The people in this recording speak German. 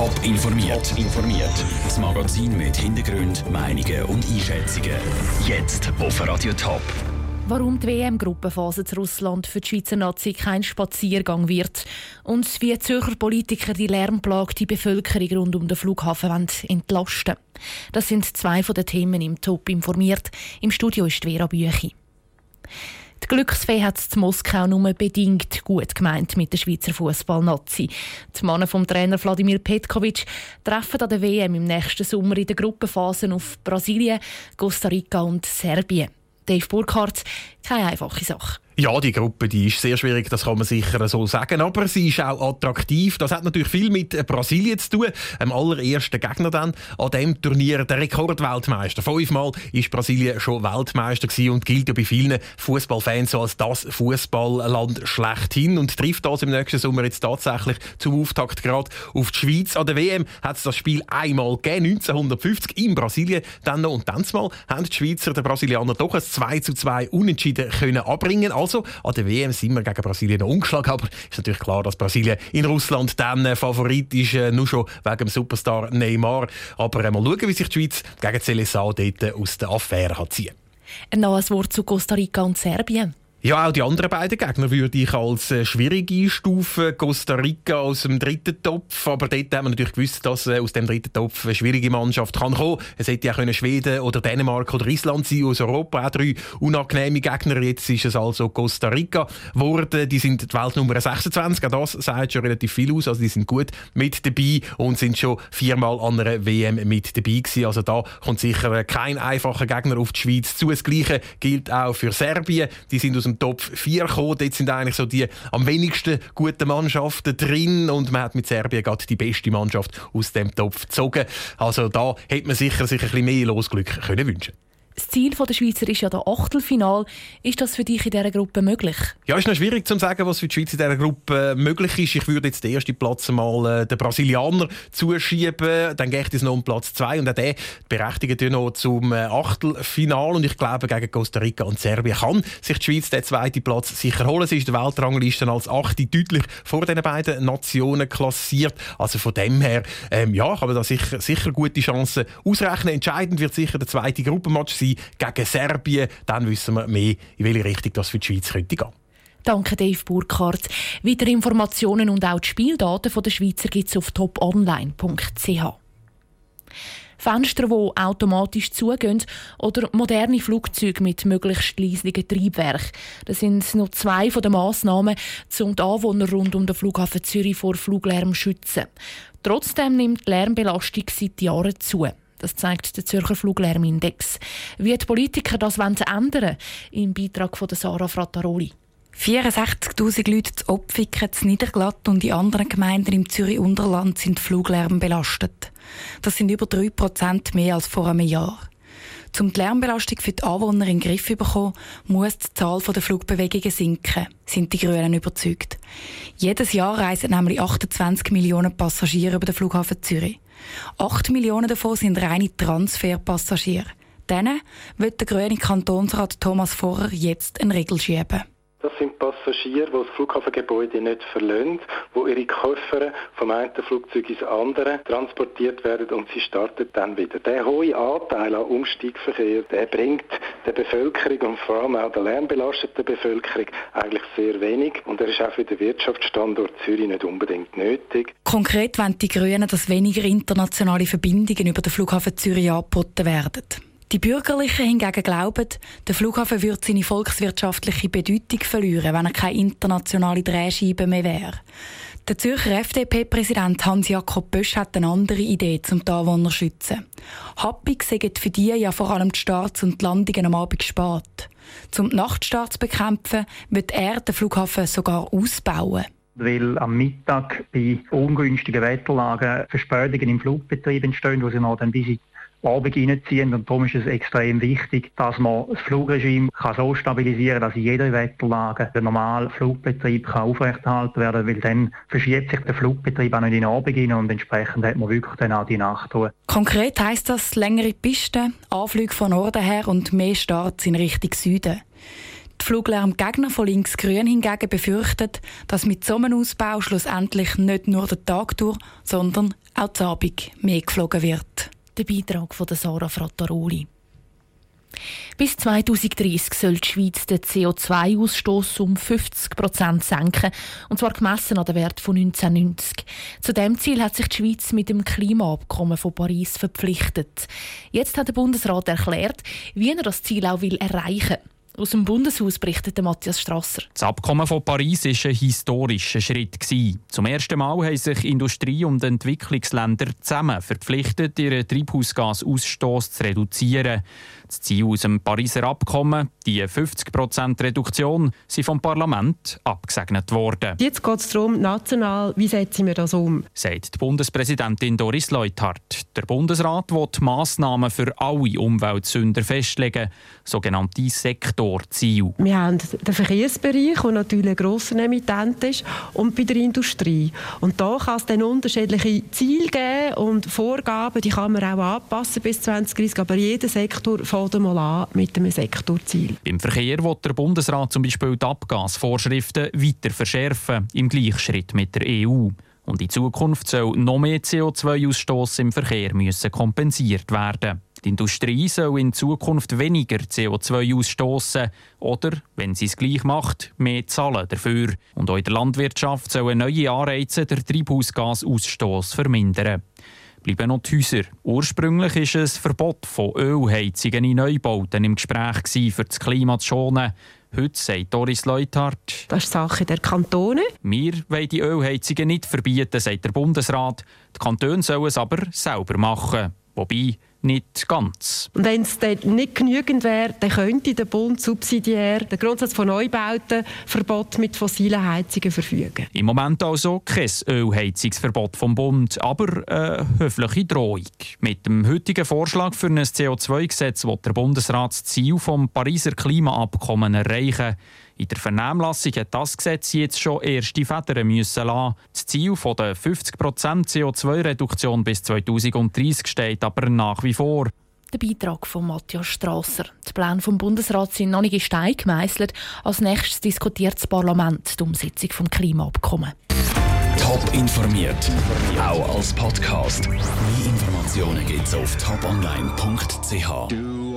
Top informiert. informiert. Das Magazin mit Hintergrund, Meinungen und Einschätzungen. Jetzt auf Radio Top. Warum die WM-Gruppenphase zu Russland für die Schweizer Nazi kein Spaziergang wird und wie Zürcher Politiker die lärmplagte Bevölkerung rund um den Flughafen entlasten Das sind zwei von den Themen im Top informiert. Im Studio ist Vera Büchi. Die Glücksfee hat es in Moskau nur bedingt gut gemeint mit der Schweizer Fußballnazi. Die Männer vom Trainer Wladimir Petkovic treffen an der WM im nächsten Sommer in der Gruppenphase auf Brasilien, Costa Rica und Serbien. Dave Burkhardt, keine einfache Sache. Ja, die Gruppe die ist sehr schwierig, das kann man sicher so sagen. Aber sie ist auch attraktiv. Das hat natürlich viel mit Brasilien zu tun. Am allerersten Gegner dann an dem Turnier, der Rekordweltmeister. Fünfmal ist Brasilien schon Weltmeister gewesen und gilt ja bei vielen Fußballfans so als das Fußballland schlechthin und trifft das im nächsten Sommer jetzt tatsächlich zum Auftakt gerade auf die Schweiz. An der WM hat es das Spiel einmal gegeben, 1950 in Brasilien. Dann noch und dann mal haben die Schweizer den Brasilianer doch ein 2 zu 2 Unentschieden können abbringen. Also an der WM sind wir gegen Brasilien noch ungeschlagen, aber ist natürlich klar, dass Brasilien in Russland dann äh, Favorit ist, äh, nur schon wegen dem Superstar Neymar. Aber äh, mal schauen, wie sich die Schweiz gegen CLSA dort aus der Affäre hat ziehen. Noch ein Wort zu Costa Rica und Serbien. Ja, auch die anderen beiden Gegner würde ich als äh, schwierig einstufen. Costa Rica aus dem dritten Topf. Aber dort haben wir natürlich gewusst, dass äh, aus dem dritten Topf eine schwierige Mannschaft kann kommen. Es hätte ja können Schweden oder Dänemark oder Island sein aus Europa. Auch drei unangenehme Gegner. Jetzt ist es also Costa Rica geworden. Die sind die Weltnummer 26. Auch das sagt schon relativ viel aus. Also die sind gut mit dabei und sind schon viermal an einer WM mit dabei gewesen. Also da kommt sicher kein einfacher Gegner auf die Schweiz zu. Das Gleiche gilt auch für Serbien. Die sind aus dem Top 4 gekommen. Dort sind eigentlich so die am wenigsten guten Mannschaften drin und man hat mit Serbien gerade die beste Mannschaft aus dem Topf gezogen. Also da hätte man sicher sich ein bisschen mehr Losglück können wünschen das Ziel der Schweizer ist ja der Achtelfinal. Ist das für dich in dieser Gruppe möglich? Ja, ist noch schwierig zu sagen, was für die Schweiz in dieser Gruppe möglich ist. Ich würde jetzt den ersten Platz mal äh, den Brasilianer zuschieben. Dann geht es noch um Platz zwei und auch der berechtigt ja noch zum äh, Achtelfinal. Und ich glaube, gegen Costa Rica und Serbien kann sich die Schweiz den zweiten Platz sicher holen. Sie ist der Weltrangliste als Achte deutlich vor den beiden Nationen klassiert. Also von dem her, ähm, ja, kann man da sicher, sicher gute Chancen ausrechnen. Entscheidend wird sicher der zweite Gruppenmatch sein gegen Serbien. Dann wissen wir mehr, in welche Richtung das für die Schweiz könnte gehen. Danke, Dave Burkhardt. Weitere Informationen und auch die Spieldaten der Schweizer gibt es auf toponline.ch. Fenster, die automatisch zugehen oder moderne Flugzeuge mit möglichst leislichen Triebwerk. Das sind noch zwei von den Massnahmen, um die Anwohner rund um den Flughafen Zürich vor Fluglärm zu schützen. Trotzdem nimmt die Lärmbelastung seit Jahren zu. Das zeigt der Zürcher Fluglärmindex. Wie die Politiker das ändern wollen, im Beitrag von Sarah Frattaroli. 64.000 Leute zu Opfiken, zu Niederglatt und in anderen Gemeinden im Zürich-Unterland sind Fluglärm belastet. Das sind über 3% mehr als vor einem Jahr. Um die Lärmbelastung für die Anwohner in den Griff zu bekommen, muss die Zahl der Flugbewegungen sinken, sind die Grünen überzeugt. Jedes Jahr reisen nämlich 28 Millionen Passagiere über den Flughafen Zürich. 8 Millionen davon sind reine Transferpassagiere. Denen wird der grüne Kantonsrat Thomas Vorer jetzt eine Regel schieben. Das sind Passagiere, die das Flughafengebäude nicht verlassen, wo ihre Koffer vom einen Flugzeug ins andere transportiert werden und sie starten dann wieder. Der hohe Anteil an Umsteigverkehr, der bringt der Bevölkerung und vor allem auch der lärmbelasteten Bevölkerung eigentlich sehr wenig und er ist auch für den Wirtschaftsstandort Zürich nicht unbedingt nötig. Konkret wollen die Grünen, dass weniger internationale Verbindungen über den Flughafen Zürich angeboten werden. Die Bürgerlichen hingegen glauben, der Flughafen würde seine volkswirtschaftliche Bedeutung verlieren, wenn er keine internationale Drehscheibe mehr wäre. Der Zürcher FDP-Präsident Hans-Jakob Bösch hat eine andere Idee zum die Anwohner zu schützen. Happig sind für die ja vor allem die Starts und die Landungen am Abend spät. Um die Nachtstarts zu bekämpfen, wird er den Flughafen sogar ausbauen weil am Mittag bei ungünstigen Wetterlagen Verspätungen im Flugbetrieb entstehen, wo sie noch dann bis Abend reinziehen. Und darum ist es extrem wichtig, dass man das Flugregime kann so stabilisieren kann, dass in jeder Wetterlage der normale Flugbetrieb kann aufrechterhalten werden kann, weil dann verschiebt sich der Flugbetrieb auch nicht in den Abend rein und entsprechend hat man wirklich dann auch die Nachtruhe. Konkret heisst das längere Pisten, Anflüge von Norden her und mehr Starts in Richtung Süden. Die Fluglärmgegner von Links-Grün hingegen befürchten, dass mit so einem Ausbau schlussendlich nicht nur der Tag durch, sondern auch die Abend mehr geflogen wird. Der Beitrag von Sarah Frattaroli. Bis 2030 soll die Schweiz den CO2-Ausstoß um 50 Prozent senken, und zwar gemessen an den Wert von 1990. Zu dem Ziel hat sich die Schweiz mit dem Klimaabkommen von Paris verpflichtet. Jetzt hat der Bundesrat erklärt, wie er das Ziel auch will erreichen will. Aus dem Bundeshaus berichtet Matthias Strasser. Das Abkommen von Paris war ein historischer Schritt. Zum ersten Mal haben sich Industrie- und Entwicklungsländer zusammen verpflichtet, ihren Treibhausgasausstoß zu reduzieren. Das Ziel aus dem Pariser Abkommen, die 50% Reduktion, sind vom Parlament abgesegnet worden. Jetzt geht es darum, national, wie setzen wir das um? Sagt die Bundespräsidentin Doris Leuthard. Der Bundesrat will Massnahmen für alle Umweltsünder festlegen, sogenannte Sektorziele. Wir haben den Verkehrsbereich, der natürlich ein grosser Emittent ist, und bei der Industrie. Und da kann es dann unterschiedliche Ziele geben und Vorgaben, die kann man auch anpassen bis 2030, aber jeder Sektor fängt mal an mit einem Sektorziel. Beim Verkehr wird der Bundesrat zum Beispiel die Abgasvorschriften weiter verschärfen, im Gleichschritt mit der EU. Und in Zukunft soll noch mehr CO2-Ausstoß im Verkehr müssen kompensiert werden. Die Industrie soll in Zukunft weniger CO2 ausstoßen oder, wenn sie es gleich macht, mehr zahlen dafür. Und auch in der Landwirtschaft sollen neue Anreize den Treibhausgasausstoß vermindern bleiben noch die Häuser. Ursprünglich war ein Verbot von Ölheizungen in Neubauten im Gespräch für das Klima zu schonen. Heute sagt Doris Leuthard. Das ist Sache der Kantone. Wir wollen die Ölheizungen nicht verbieten, sagt der Bundesrat. Die Kantone sollen es aber selber machen. Wobei, nicht ganz. Wenn es nicht genügend wäre, dann könnte der Bund subsidiär den Grundsatz von Neubauten Verbot mit fossilen Heizungen verfügen. Im Moment also kein Ölheizungsverbot vom Bund, aber eine höfliche Drohung. Mit dem heutigen Vorschlag für ein CO2-Gesetz will der Bundesrat das Ziel vom Pariser Klimaabkommen erreichen. In der Vernehmlassung hat das Gesetz jetzt schon erste Federn müssen lassen. Das Ziel von der 50% CO2-Reduktion bis 2030 steht aber nach wie vor. Der Beitrag von Matthias Strasser. Die Pläne vom Bundesrat sind noch nicht in Stein gemeißelt. Als nächstes diskutiert das Parlament die Umsetzung des Klimaabkommens. Top informiert, auch als Podcast. Mehr Informationen gibt es auf toponline.ch.